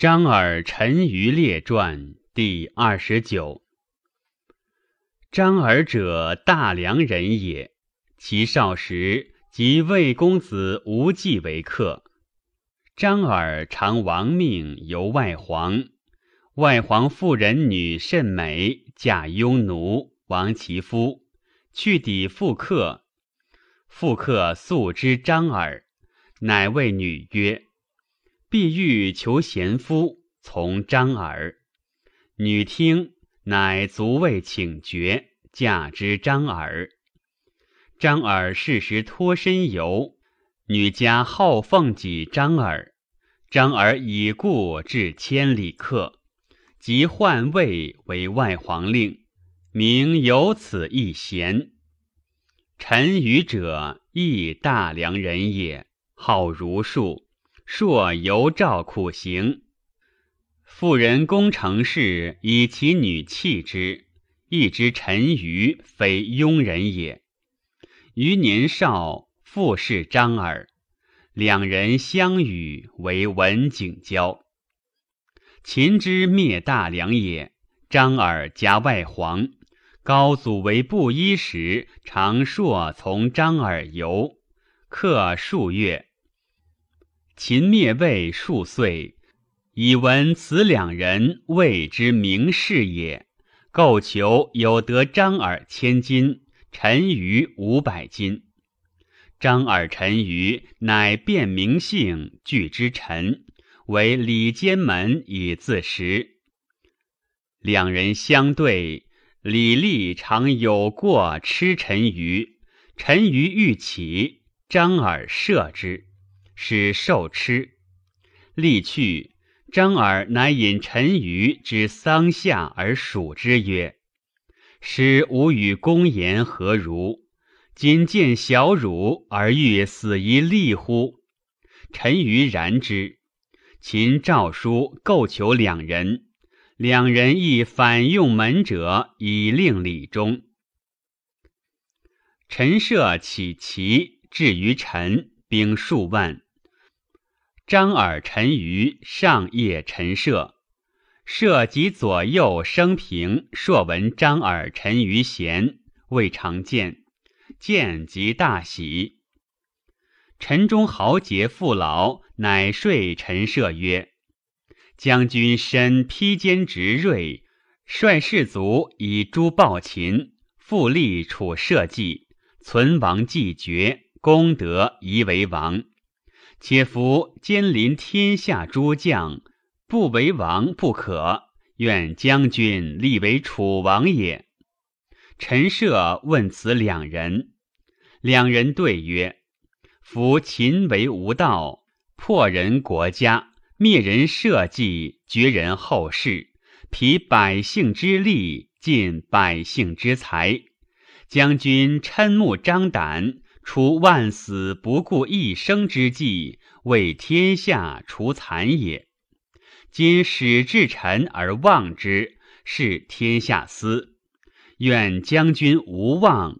张耳陈余列传第二十九。张耳者，大梁人也。其少时，即魏公子无忌为客。张耳常亡命游外黄。外黄妇人女甚美，嫁庸奴，亡其夫，去抵复客。复客素知张耳，乃谓女曰。必欲求贤夫，从张耳。女听，乃足位请决，嫁之张耳。张耳适时脱身游，女家好奉己张耳。张耳已故至千里客，即换位为外皇令，名有此一贤。陈余者，亦大梁人也，好儒术。朔游赵苦行，妇人攻城事，以其女弃之。亦知陈余非庸人也。余年少，父是张耳，两人相与为文景交。秦之灭大梁也，张耳加外黄。高祖为布衣时，常朔从张耳游，客数月。秦灭魏数岁，以闻此两人谓之名士也。构求有得张耳千金，陈余五百金。张耳、陈余乃辨名姓，俱之臣，为李监门以自食。两人相对，李立常有过吃陈余，陈余欲起，张耳射之。使受吃，立去。张耳乃引陈余之桑下而数之曰：“使吾与公言何如？今见小辱而欲死一立乎？”陈余然之。秦诏书构求两人，两人亦反用门者，以令礼中。陈涉起齐至于陈，兵数万。张耳、陈余上夜陈涉，涉及左右生平，朔闻张耳、陈余贤，未尝见，见即大喜。陈中豪杰父老，乃说陈涉曰：“将军身披坚执锐，率士卒以诛暴秦，复立楚社稷，存亡既绝，功德宜为王。”且夫兼临天下诸将，不为王不可。愿将军立为楚王也。陈涉问此两人，两人对曰：“夫秦为无道，破人国家，灭人社稷，绝人后世，疲百姓之力，尽百姓之财。将军嗔目张胆。”出万死不顾一生之计，为天下除残也。今使至臣而忘之，是天下思。愿将军无忘，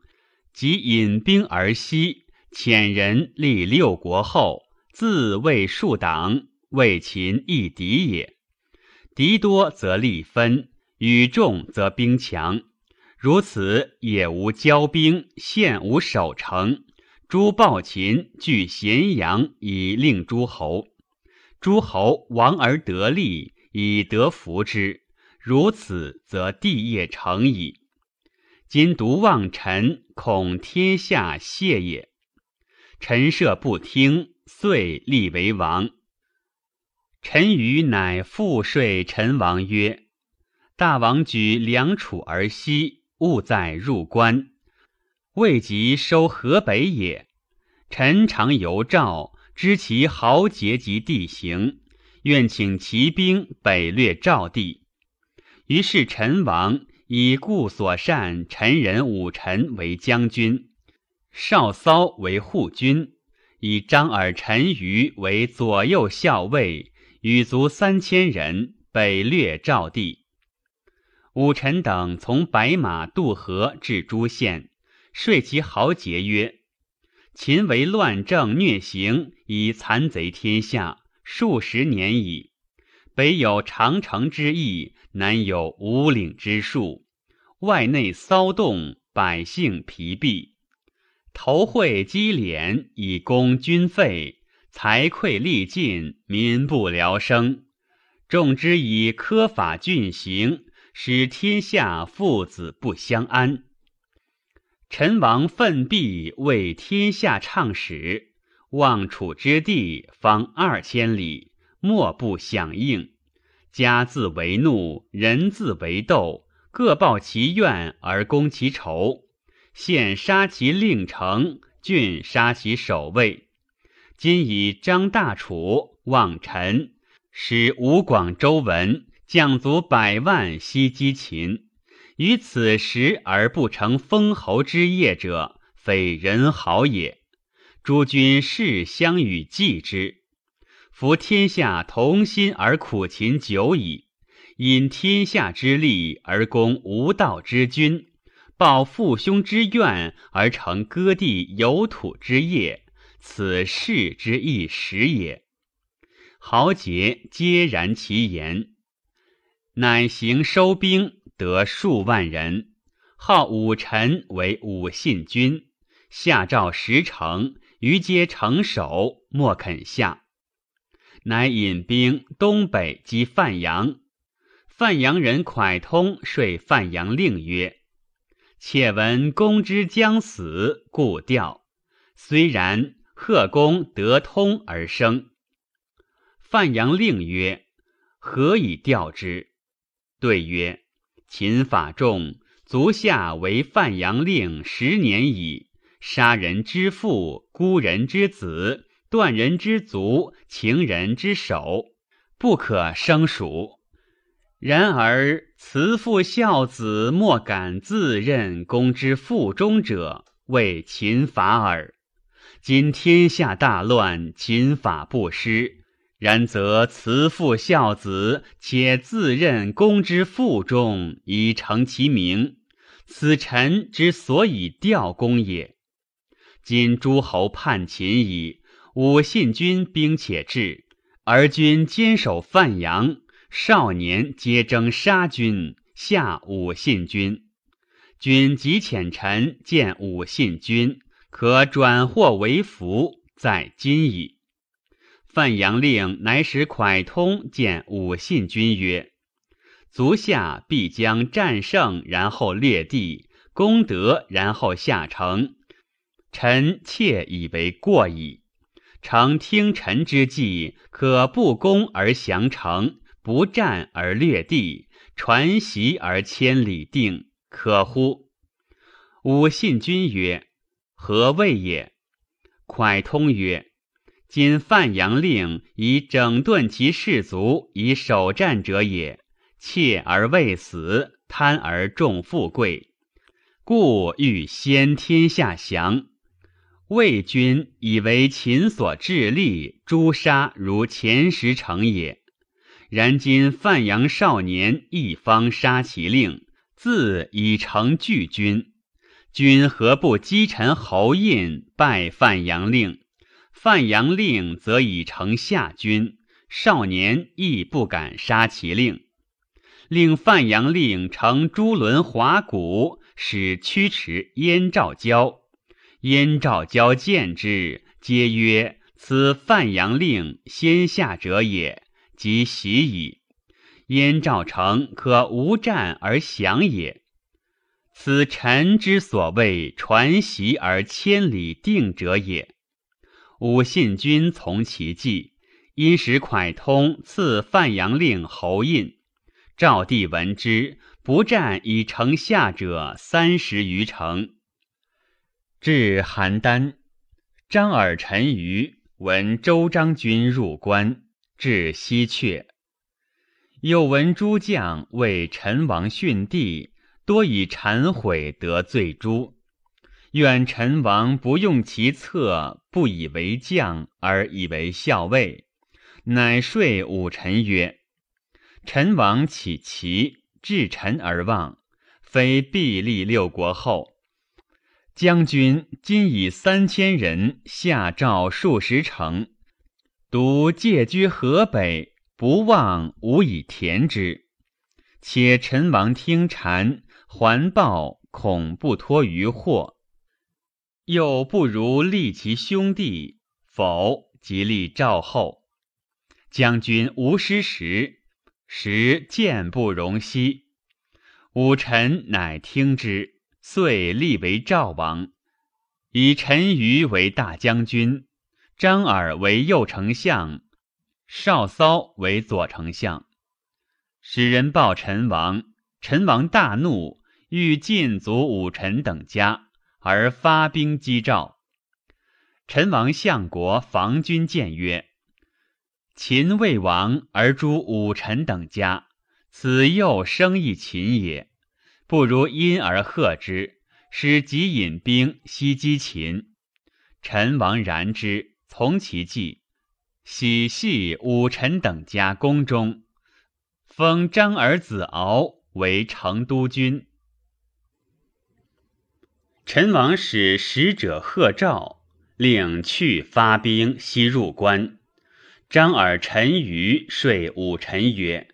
即引兵而西，遣人立六国后，自为数党，为秦一敌也。敌多则力分，与众则兵强。如此也无骄兵，现无守城。诸暴秦据咸阳以令诸侯，诸侯亡而得利，以得服之。如此，则地业成矣。今独望臣，恐天下谢也。陈涉不听，遂立为王。陈余乃复说陈王曰：“大王举梁楚而西，勿再入关。”未及收河北也。臣常游赵，知其豪杰及地形，愿请骑兵北掠赵地。于是陈王以故所善陈人武臣为将军，少骚为护军，以张耳、陈余为左右校尉，与卒三千人北掠赵地。武臣等从白马渡河至诸县。说其豪杰曰：“秦为乱政虐刑，以残贼天下数十年矣。北有长城之役，南有五岭之戍，外内骚动，百姓疲弊。头会积敛，以供军费；财匮力尽，民不聊生。众之以苛法峻刑，使天下父子不相安。陈王奋臂为天下倡始，望楚之地方二千里，莫不响应。家自为怒，人自为斗，各报其怨而攻其仇。县杀其令丞，郡杀其守卫。今以张大楚望臣，使吴广周文将卒百万西击秦。于此时而不成封侯之业者，非人好也。诸君事相与计之。夫天下同心而苦秦久矣，因天下之利而攻无道之君，报父兄之怨而成割地有土之业，此事之一时也。豪杰皆然其言，乃行收兵。得数万人，号武臣为武信君，下诏十城，余皆城守，莫肯下。乃引兵东北击范阳。范阳人蒯通说范阳令曰：“且闻公之将死，故调。虽然，贺公得通而生。”范阳令曰：“何以调之？”对曰。秦法重，足下为范阳令十年矣。杀人之父，孤人之子，断人之足，情人之手，不可生数。然而慈父孝子，莫敢自任公之腹中者，为秦法耳。今天下大乱，秦法不施。然则慈父孝子，且自任公之腹中，以成其名。此臣之所以调公也。今诸侯叛秦矣，吾信君兵且至，而君坚守范阳，少年皆争杀君，下吾信君。君即遣臣见吾信君，可转祸为福，在今矣。范阳令乃使蒯通见武信君曰：“足下必将战胜，然后略地，攻得，然后下城。臣妾以为过矣。诚听臣之计，可不攻而降城，不战而略地，传檄而千里定，可乎？”武信君曰：“何谓也？”蒯通曰。今范阳令以整顿其士卒以守战者也，怯而未死，贪而重富贵，故欲先天下降。魏君以为秦所致力诛杀如前时成也。然今范阳少年一方杀其令，自以成拒君，君何不击臣侯印，拜范阳令？范阳令则已成下君，少年亦不敢杀其令。令范阳令乘朱轮华鼓，使驱驰燕赵交。燕赵交见之，皆曰：“此范阳令先下者也，即喜矣。燕赵城可无战而降也。此臣之所谓传檄而千里定者也。”武信君从其计，因使蒯通赐范阳令侯印。赵帝闻之，不战以城下者三十余城。至邯郸，张耳陈余闻周章君入关，至西阙。又闻诸将为陈王训帝，多以谗毁得罪诸。愿陈王不用其策，不以为将，而以为校尉。乃说武臣曰：“陈王起齐，至臣而望，非必立六国后。将军今以三千人下诏数十城，独借居河北，不忘无以填之。且陈王听谗，还报恐不脱于祸，又不如立其兄弟，否即立赵后。将军无失时，时见不容息。武臣乃听之，遂立为赵王，以陈馀为大将军，张耳为右丞相，少骚为左丞相。使人报陈王，陈王大怒，欲尽族武臣等家，而发兵击赵。陈王相国防军谏曰：“秦魏王而诛武臣等家，此又生亦秦也。不如因而贺之，使即引兵西击秦。”陈王然之，从其计，喜系武臣等家宫中。封张儿子敖为成都君。陈王使使者贺赵，令去发兵西入关。张耳、陈馀说武臣曰：“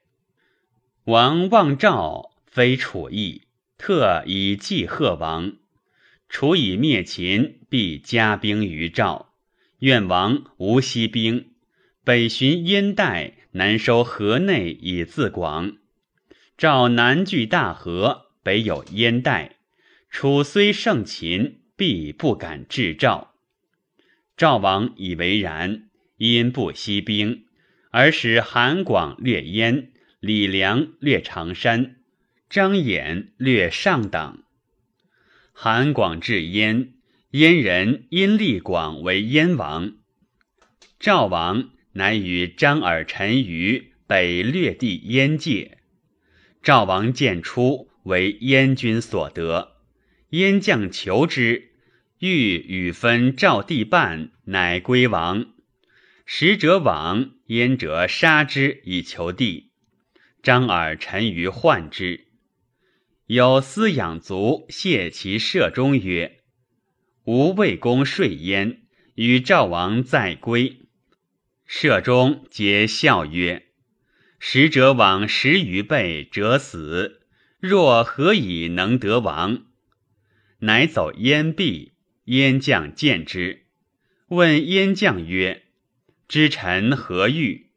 王望赵，非楚邑，特以祭贺王。楚以灭秦，必加兵于赵。愿王无息兵，北巡燕代。”南收河内以自广，赵南据大河，北有燕代。楚虽胜秦，必不敢制赵。赵王以为然，因不息兵，而使韩广略燕，李良略常山，张衍略上党。韩广至燕，燕人因立广为燕王。赵王。乃与张耳、陈馀北略地燕界。赵王见出，为燕军所得。燕将求之，欲与分赵地半，乃归王。使者往，燕者杀之以求地。张耳、陈于患之，有司养卒谢其射中曰：“吾魏公睡焉，与赵王再归。”舍中皆笑曰：“使者往十余倍，者死。若何以能得王？”乃走燕壁，燕将见之，问燕将曰：“知臣何欲？”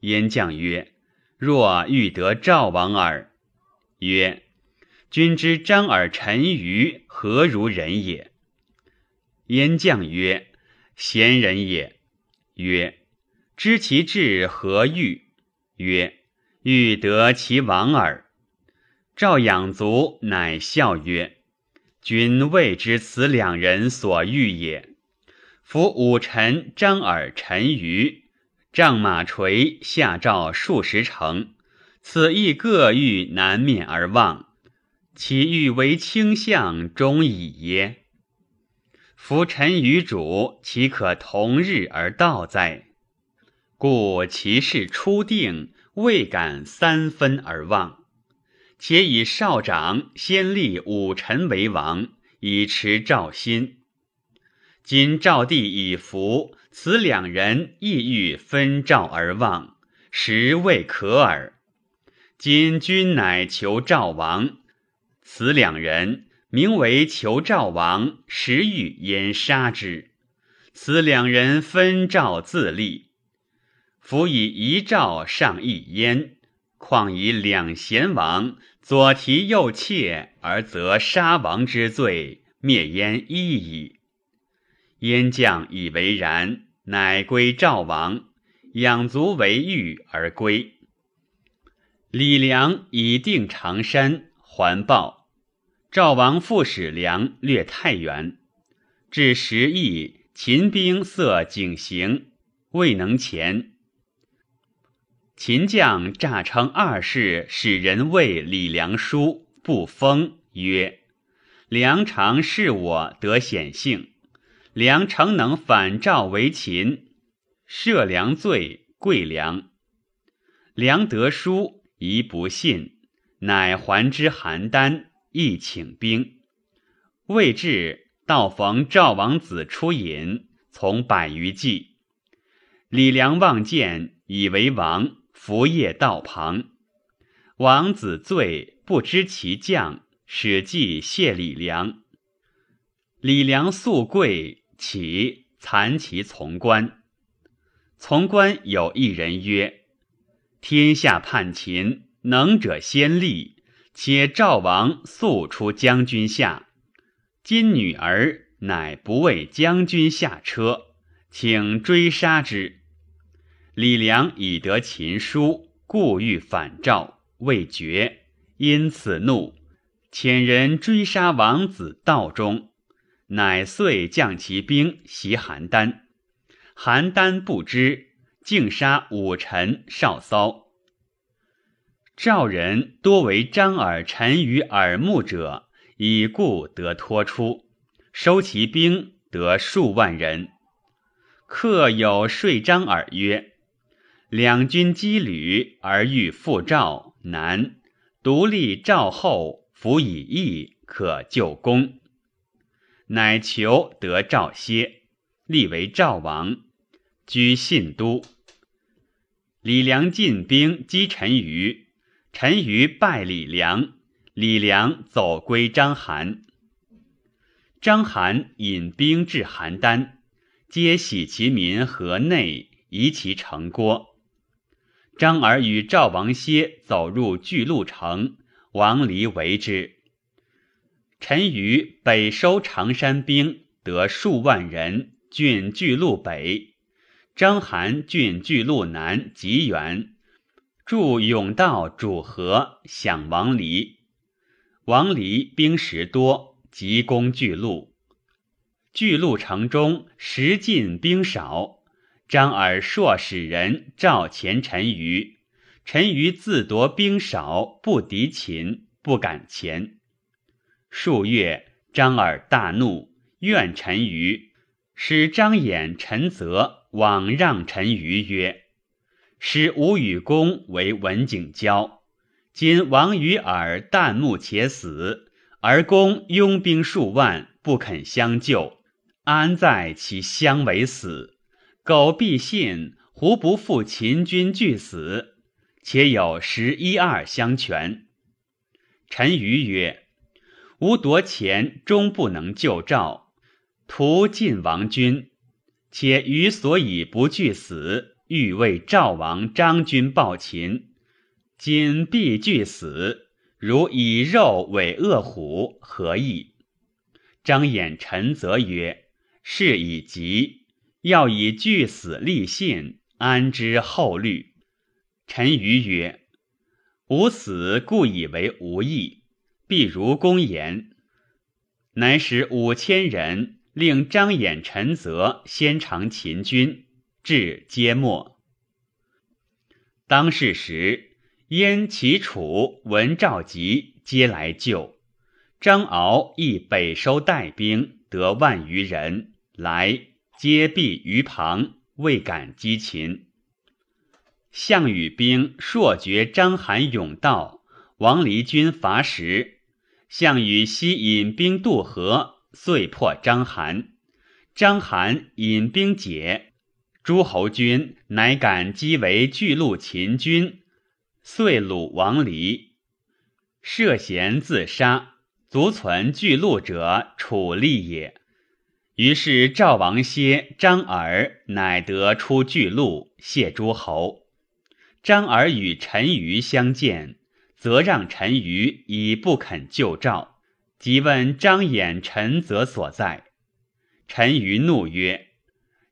燕将曰：“若欲得赵王耳。”曰：“君知张耳、陈馀何如人也？”燕将曰：“贤人也。”曰。知其志何欲？曰：欲得其王耳。赵养卒，乃笑曰：“君未知此两人所欲也。夫武臣张耳、陈馀，仗马锤下诏数十城，此亦各欲南面而望，其欲为卿相，终矣耶？夫臣与主，岂可同日而道哉？”故其事初定，未敢三分而忘。且以少长先立武臣为王，以持赵心。今赵地已服，此两人亦欲分赵而望，实未可耳。今君乃求赵王，此两人名为求赵王，实欲焉杀之。此两人分赵自立。夫以一赵上一焉，况以两贤王左提右挈，而则杀王之罪，灭焉一矣。燕将以为然，乃归赵王，养足为玉而归。李良以定长山，还报。赵王复使良略太原，至时邑，秦兵塞井陉，未能前。秦将诈称二世，使人谓李良书，不封，曰：“良常是我得显性，良诚能反赵为秦，赦良罪，贵良。良得书，疑不信，乃还之邯郸，亦请兵。未至，道逢赵王子出饮，从百余骑。李良望见，以为王。”伏谒道旁。王子醉，不知其将，使计谢李良。李良素贵，起残其从官。从官有一人曰：“天下叛秦，能者先立，且赵王速出将军下。今女儿乃不为将军下车，请追杀之。”李良已得秦书，故欲反赵，未决，因此怒，遣人追杀王子道中，乃遂将其兵袭邯郸。邯郸不知，竟杀武臣少骚。赵人多为张耳、陈于耳目者，以故得脱出，收其兵得数万人。客有说张耳曰：“两军羁旅而欲复赵，难。独立赵后，辅以义，可救功。”乃求得赵歇，立为赵王。居信都，李良进兵击陈余，陈余败李良，李良走归章邯。章邯引兵至邯郸，皆喜其民河内，夷其城郭。张耳与赵王歇走入巨鹿城，王离为之。陈余北收常山兵，得数万人，郡巨鹿北。章邯郡巨鹿南极远，驻甬道主河，享王离。王离兵食多，急攻巨鹿。巨鹿城中食尽兵少，张耳朔使人召前陈余，陈余自夺兵少，不敌秦，不敢前。数月，张耳大怒，怨陈余，使张衍、陈泽。往让陈余曰：“使吾与公为文景交，今王与尔旦暮且死，而公拥兵数万，不肯相救，安在其相为死？苟必信，胡不负秦军俱死？且有十一二相全。”陈馀曰：“吾夺钱终不能救赵，图晋王军。”且余所以不惧死，欲为赵王张军报秦。今必惧死，如以肉为恶虎，何意？张衍、陈泽曰：“事已急，要以惧死立信，安之后虑。”陈馀曰：“吾死故以为无益，必如公言。”乃使五千人。令张衍、陈泽先尝秦军，至皆没。当世时，燕、齐、楚闻赵急，皆来救。张敖亦北收带兵，得万余人，来皆避于旁，未敢击秦。项羽兵朔绝章邯甬道，王离军伐时，项羽西引兵渡河。遂破章邯，章邯引兵解，诸侯军乃敢击为巨鹿秦军，遂虏王离，涉嫌自杀，足存巨鹿者，楚立也。于是赵王歇、张耳乃得出巨鹿，谢诸侯。张耳与陈余相见，则让陈余以不肯救赵。即问张衍、陈泽所在，陈余怒曰：“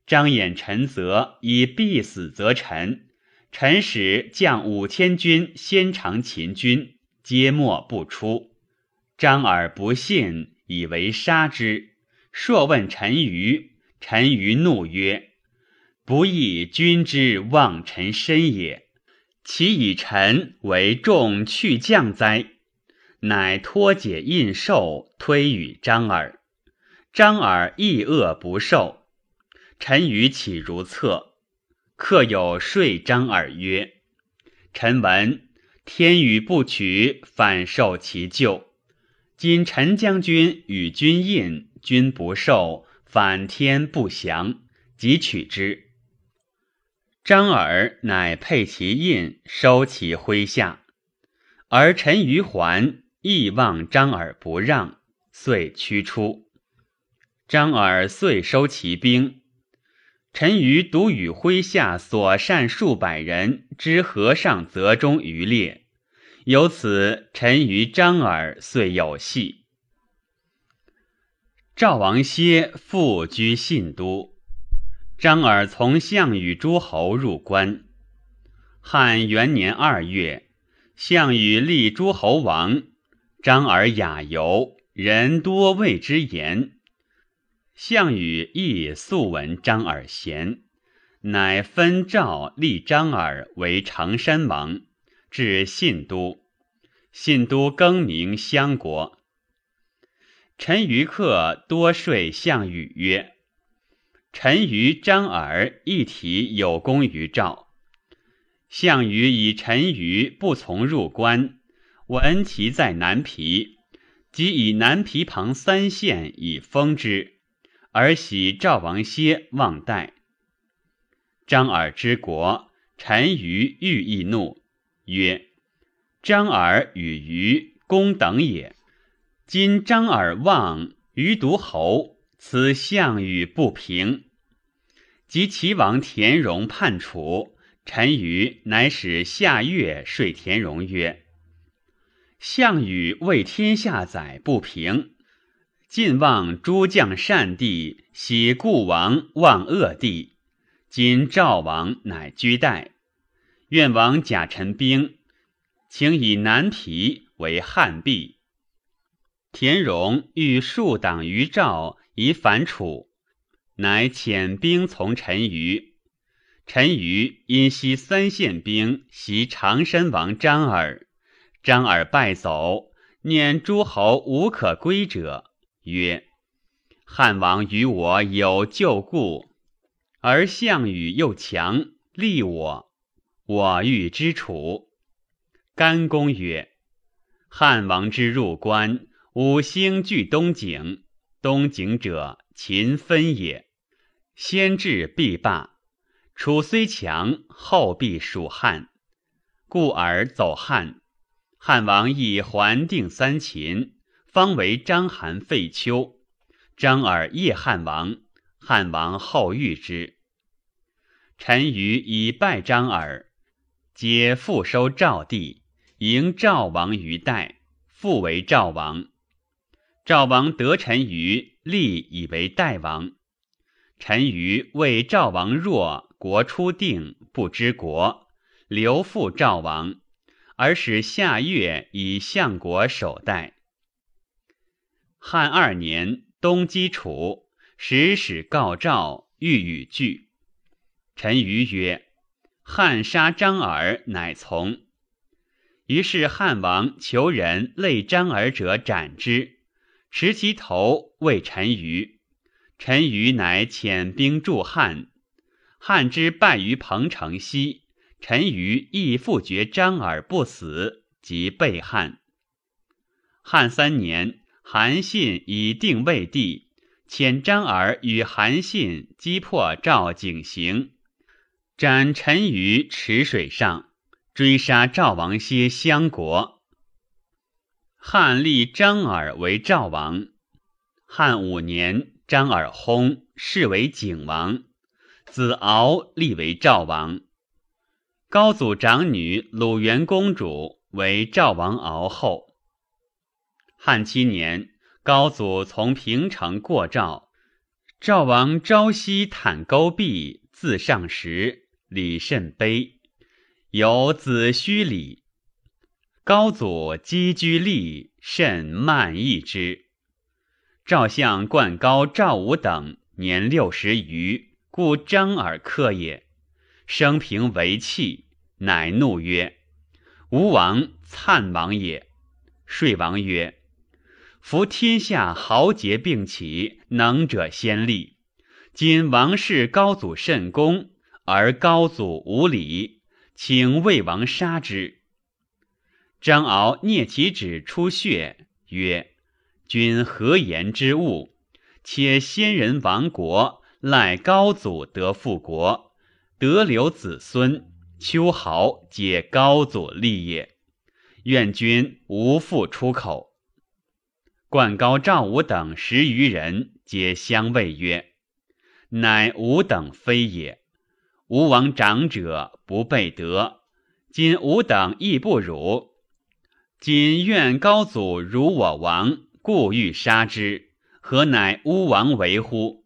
张衍、陈泽以必死则陈。陈使将五千军先尝秦军，皆没不出。张耳不信，以为杀之。朔问陈馀，陈馀怒曰：‘不义君之望臣深也，其以臣为众去将哉？’”乃脱解印绶，推与张耳。张耳亦恶不受。陈馀岂如厕？客有说张耳曰：“臣闻天与不取，反受其咎。今陈将军与君印，君不受，反天不降，即取之。”张耳乃佩其印，收其麾下。而陈余还，亦望张耳不让，遂驱出。张耳遂收其兵。陈余独与麾下所善数百人之河上泽中渔猎，由此陈余、张耳遂有隙。赵王歇复居信都，张耳从项羽诸侯入关。汉元年二月，项羽立诸侯王，张耳雅游，人多谓之言。项羽亦素闻张耳贤，乃分赵立张耳为常山王，至信都。信都更名襄国。陈余客多说项羽曰：“陈余、张耳一体有功于赵。项羽以陈余不从入关，闻其在南皮，即以南皮旁三县以封之。”而喜赵王歇望代。张耳之国，陈余欲易怒，曰：“张耳与余公等也。今张耳望于独侯，此项羽不平。”及齐王田荣叛楚，陈余乃使下月说田荣曰：“项羽为天下载不平。”晋望诸将善地，喜故王望恶地。今赵王乃居代，愿王假陈兵，请以南皮为汉壁。田荣欲树党于赵，以反楚，乃遣兵从陈余。陈余因西三县兵袭常山王张耳，张耳败走，念诸侯无可归者。曰：汉王与我有旧故，而项羽又强，利我，我欲之楚。甘公曰：汉王之入关，五星聚东景，东景者秦分也。先至必罢，楚虽强，后必属汉，故而走汉。汉王亦还定三秦。方为章邯废丘，张耳叶汉王，汉王后遇之。陈余以败张耳，皆复收赵地，迎赵王于代，复为赵王。赵王得陈余，立以为代王。陈余为赵王弱，国初定，不知国，留复赵王，而使下月以相国守代。汉二年，东击楚，使使告赵，欲与俱。陈余曰：“汉杀张耳，乃从。”于是汉王求人类张耳者斩之，持其头谓陈余。陈余乃遣兵助汉。汉之败于彭城西，陈余亦复决张耳不死，即被汉。汉三年。韩信以定魏地，遣张耳与韩信击破赵景行，斩陈馀池水上，追杀赵王歇相国。汉立张耳为赵王。汉五年，张耳薨，是为景王。子敖立为赵王。高祖长女鲁元公主为赵王敖后。汉七年，高祖从平城过赵，赵王朝夕袒沟壁，自上食，礼甚卑，有子虚礼。高祖积居立，甚慢意之。赵相冠高、赵武等年六十余，故张耳克也。生平为气，乃怒曰：“吴王粲王也。”遂王曰。夫天下豪杰并起，能者先立。今王室高祖甚功，而高祖无礼，请魏王杀之。张敖啮其指出血，曰：“君何言之物？且先人亡国，赖高祖得复国，得留子孙，秋毫皆高祖立也。愿君无复出口。冠高、赵武等十余人，皆相谓曰：“乃吾等非也。吾王长者不备德，今吾等亦不辱。今愿高祖如我王，故欲杀之。何乃吾王为乎？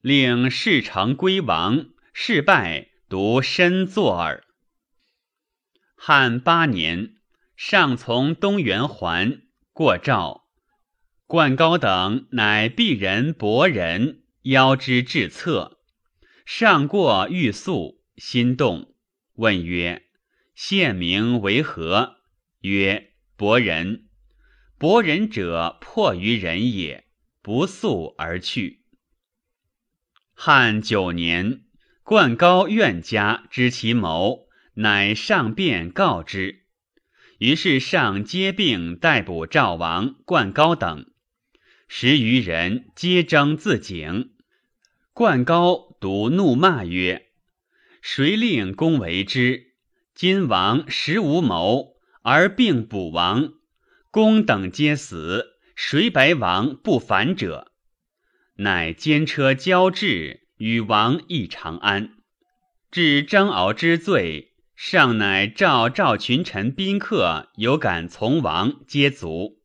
令事成归王。”事败，独身作耳。汉八年，上从东原还，过赵，冠高等乃鄙人伯人，邀之至侧。上过欲宿，心动，问曰：“县名为何？”曰：“伯人。”伯人者，迫于人也，不速而去。汉九年。冠高怨家知其谋，乃上便告之。于是上皆并逮捕赵王、冠高等十余人，皆争自警。冠高独怒骂曰：“谁令公为之？今王实无谋，而并捕王，公等皆死，谁白王不反者？”乃兼车交至。与王议长安，至张敖之罪，上乃召赵群臣宾客，有敢从王，皆卒。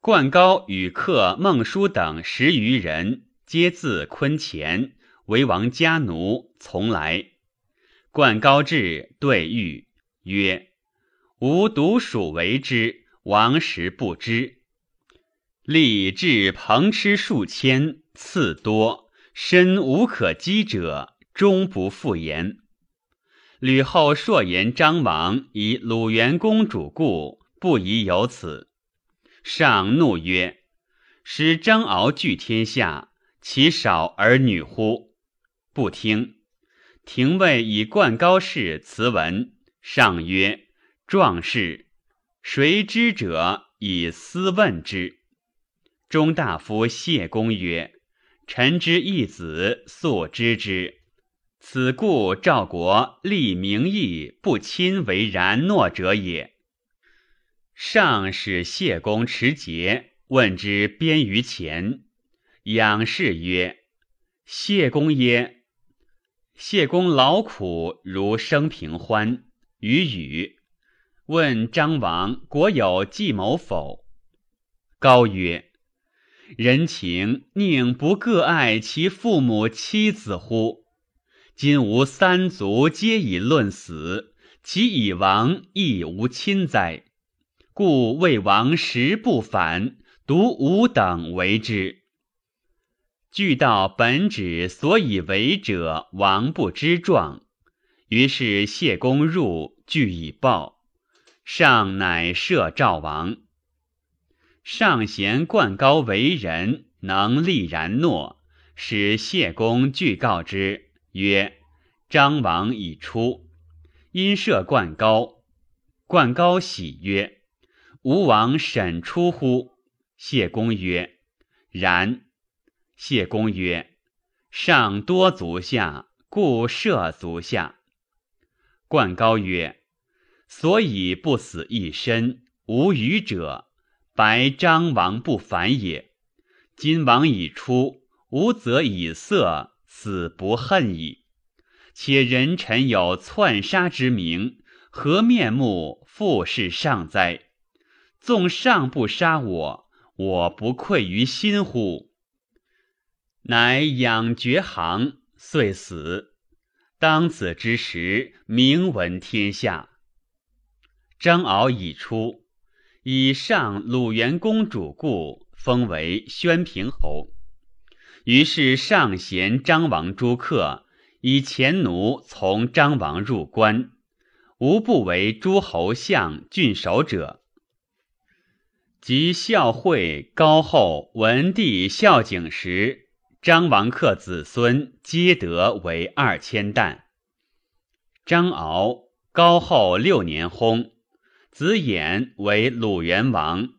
冠高与客孟叔等十余人，皆自昆前，为王家奴，从来。冠高至，对誉曰：“吾独属为之，王实不知。吏至朋吃数千，赐多。”身无可击者，终不复言。吕后硕言张王以鲁元公主故，不宜有此。上怒曰：“使张敖据天下，其少儿女乎？”不听。廷尉以冠高氏辞文，上曰：“壮士，谁知者？以私问之。”中大夫谢公曰。臣之义子素知之，此故赵国立名义不亲为然诺者也。上使谢公持节，问之边于前，仰视曰：“谢公耶？”谢公劳苦如生平欢，与语问张王国有计谋否？高曰。人情宁不各爱其父母妻子乎？今吾三族皆以论死，其以亡亦无亲哉？故魏王实不反，独吾等为之。据道本旨所以为者，王不知状。于是谢公入，据以报。上乃赦赵王。上贤冠高为人，能立然诺，使谢公具告之曰：“张王已出，因赦冠高。”冠高喜曰：“吾王审出乎？”谢公曰：“然。”谢公曰：“上多足下，故赦足下。”冠高曰：“所以不死一身，无余者。”白张王不反也。今王已出，吾则以色，死不恨矣。且人臣有篡杀之名，何面目复是上哉？纵上不杀我，我不愧于心乎？乃养绝行，遂死。当此之时，名闻天下。张敖已出。以上鲁元公主故，封为宣平侯。于是上贤张王诸客，以前奴从张王入关，无不为诸侯相郡守者。及孝惠高后文帝孝景时，张王克子孙皆得为二千担。张敖高后六年薨。子衍为鲁元王，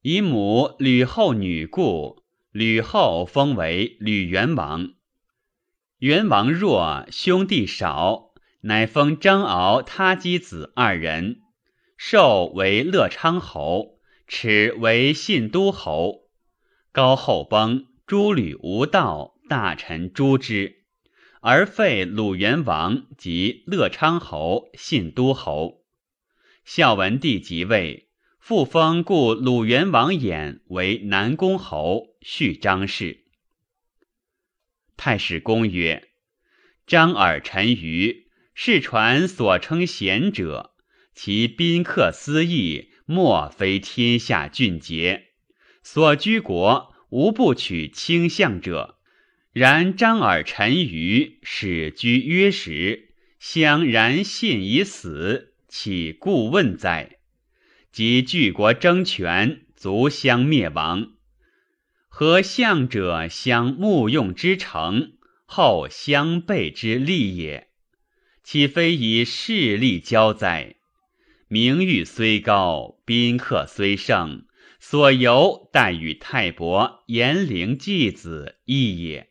以母吕后女故，吕后封为吕元王。元王弱，兄弟少，乃封张敖、他姬子二人，寿为乐昌侯，耻为信都侯。高后崩，诸吕无道，大臣诛之，而废鲁元王及乐昌侯、信都侯。孝文帝即位，复封故鲁元王衍为南宫侯，续张氏。太史公曰：“张耳陈余，世传所称贤者，其宾客私议，莫非天下俊杰。所居国，无不取卿相者。然张耳陈余，始居约时，相然信已死，岂故问哉？及巨国争权，足相灭亡。”和相者相慕用之诚，后相背之利也，岂非以势力交哉？名誉虽高，宾客虽盛，所由待与太伯、颜陵继子异也。